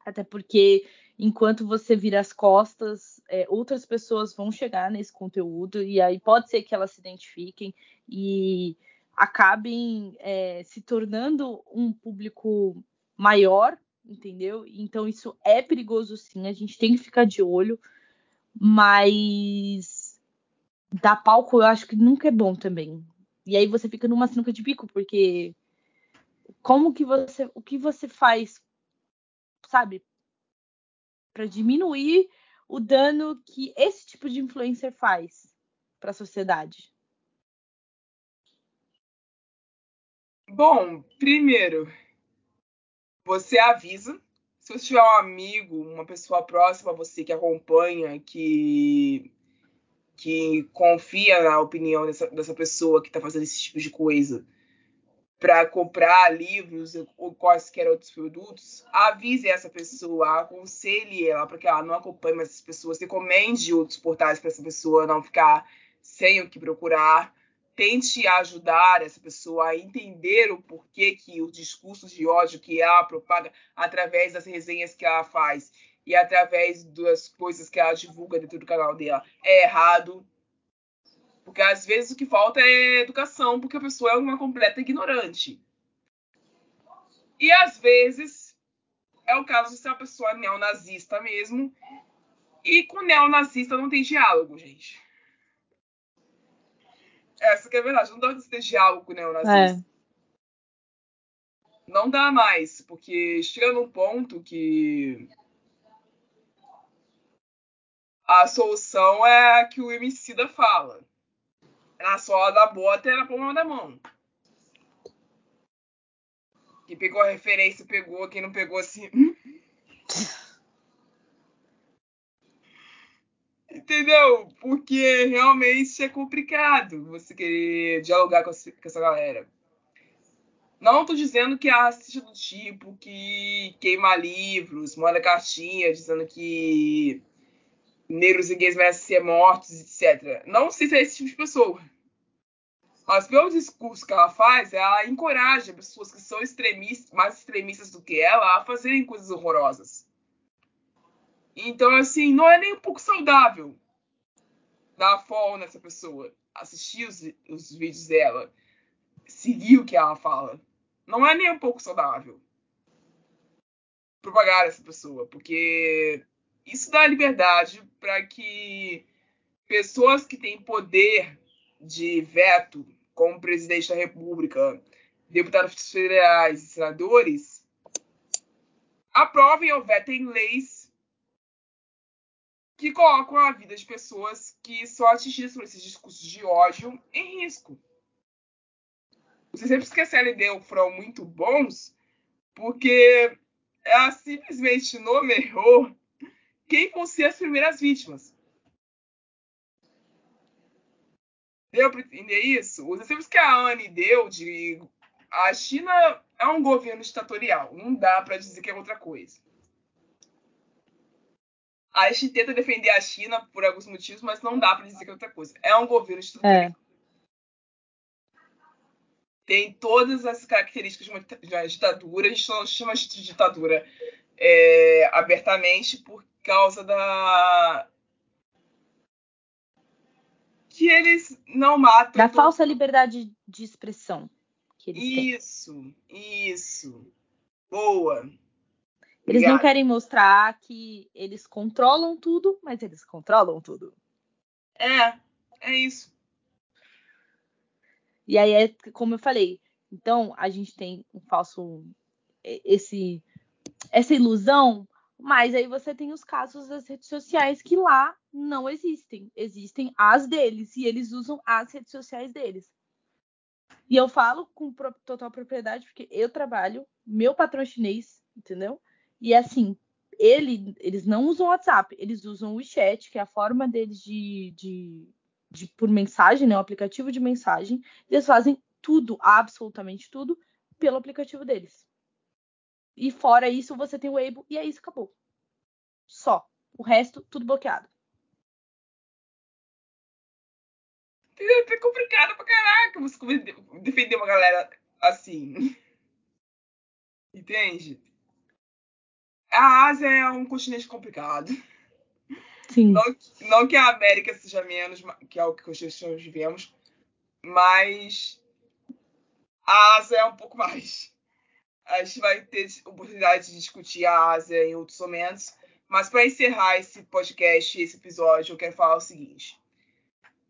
Até porque enquanto você vira as costas, é, outras pessoas vão chegar nesse conteúdo e aí pode ser que elas se identifiquem e acabem é, se tornando um público maior, entendeu? Então isso é perigoso sim, a gente tem que ficar de olho, mas dar palco eu acho que nunca é bom também. E aí você fica numa sinuca de bico, porque como que você, o que você faz, sabe, para diminuir o dano que esse tipo de influencer faz para a sociedade? Bom, primeiro, você avisa. Se você tiver um amigo, uma pessoa próxima a você que acompanha, que, que confia na opinião dessa, dessa pessoa que está fazendo esse tipo de coisa, para comprar livros ou quaisquer outros produtos, avise essa pessoa, aconselhe ela para que ela não acompanhe mais essas pessoas, recomende outros portais para essa pessoa não ficar sem o que procurar. Tente ajudar essa pessoa a entender o porquê que os discursos de ódio que ela propaga através das resenhas que ela faz e através das coisas que ela divulga dentro do canal dela é errado. Porque às vezes o que falta é educação, porque a pessoa é uma completa ignorante. E às vezes é o caso de ser uma pessoa neonazista mesmo. E com neonazista não tem diálogo, gente. Essa que é a verdade. Não dá pra ter diálogo com neonazista. É. Não dá mais, porque chega num ponto que a solução é a que o Emicida fala. Na sola da bota e na palma da mão. Quem pegou a referência pegou, quem não pegou assim. hum? Entendeu? Porque realmente é complicado você querer dialogar com essa, galera. Não tô dizendo que é racista do tipo que queima livros, manda cartinha dizendo que negros e gays merecem ser mortos, etc. Não sei se é esse tipo de pessoa. Mas pelo discurso que ela faz, ela encoraja pessoas que são extremistas, mais extremistas do que ela a fazerem coisas horrorosas. Então, assim, não é nem um pouco saudável dar follow nessa pessoa, assistir os, os vídeos dela, seguir o que ela fala. Não é nem um pouco saudável propagar essa pessoa, porque isso dá liberdade para que pessoas que têm poder de veto, como presidente da República, deputados federais e senadores, aprovem ou vetem leis que colocam a vida de pessoas que são atingidas por esses discursos de ódio em risco. Você sempre esquece a LD o foram muito bons, porque ela simplesmente nomeou quem vão ser as primeiras vítimas. Deu para entender isso? Os exemplos que a Anne deu de a China é um governo ditatorial, não dá para dizer que é outra coisa. A gente tenta defender a China por alguns motivos, mas não dá para dizer que é outra coisa. É um governo ditatorial. É. Tem todas as características de uma, de uma ditadura. A gente não chama de ditadura é, abertamente por causa da. Que eles não matam. Da todo- falsa liberdade de expressão que eles têm. Isso, isso. Boa. Eles não querem mostrar que eles controlam tudo, mas eles controlam tudo. É, é isso. E aí é como eu falei. Então a gente tem um falso esse essa ilusão, mas aí você tem os casos das redes sociais que lá não existem, existem as deles e eles usam as redes sociais deles. E eu falo com total propriedade porque eu trabalho, meu patrão é chinês, entendeu? E assim, ele, eles não usam WhatsApp, eles usam o WeChat, que é a forma deles de, de, de por mensagem, né? O aplicativo de mensagem. Eles fazem tudo, absolutamente tudo, pelo aplicativo deles. E fora isso, você tem o Weibo e é isso, acabou. Só. O resto, tudo bloqueado. É complicado pra caraca você defender uma galera assim. Entende? A Ásia é um continente complicado. Sim. Não, não que a América seja menos, que é o que nós vivemos, mas a Ásia é um pouco mais. A gente vai ter oportunidade de discutir a Ásia em outros momentos. Mas para encerrar esse podcast, esse episódio, eu quero falar o seguinte.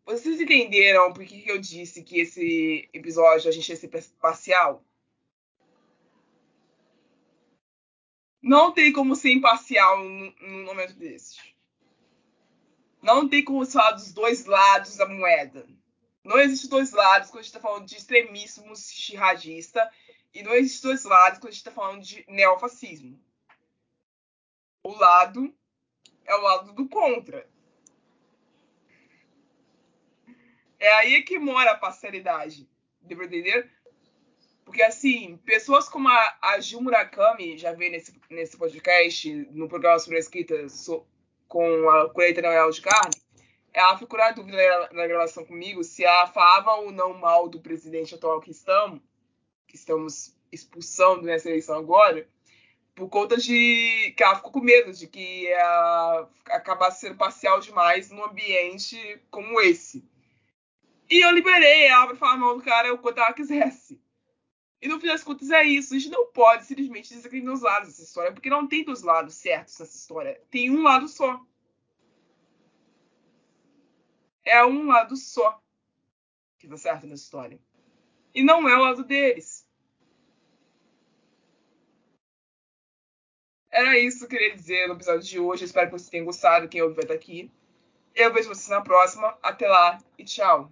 Vocês entenderam por que eu disse que esse episódio a gente ia ser parcial? Não tem como ser imparcial num, momento desses. Não tem como falar dos dois lados da moeda. Não existe dois lados quando a gente está falando de extremismo jihadista e não dois lados quando a gente está falando de neofascismo. O lado é o lado do contra. É aí que mora a parcialidade. Deu entender? Porque, assim, pessoas como a, a Murakami, já veio nesse, nesse podcast, no programa sobre a escrita so, com a colheita Noel de carne, ela ficou na dúvida na, na gravação comigo se ela falava ou não mal do presidente atual que estamos, que estamos expulsando nessa eleição agora, por conta de que ela ficou com medo de que ela acabasse sendo parcial demais num ambiente como esse. E eu liberei ela pra falar mal do cara o quanto ela quisesse. E no fim das contas é isso. A gente não pode simplesmente dizer que tem dois lados dessa história, porque não tem dois lados certos nessa história. Tem um lado só. É um lado só que tá certo nessa história. E não é o lado deles. Era isso que eu queria dizer no episódio de hoje. Espero que vocês tenham gostado. Quem ouve vai estar aqui. Eu vejo vocês na próxima. Até lá e tchau.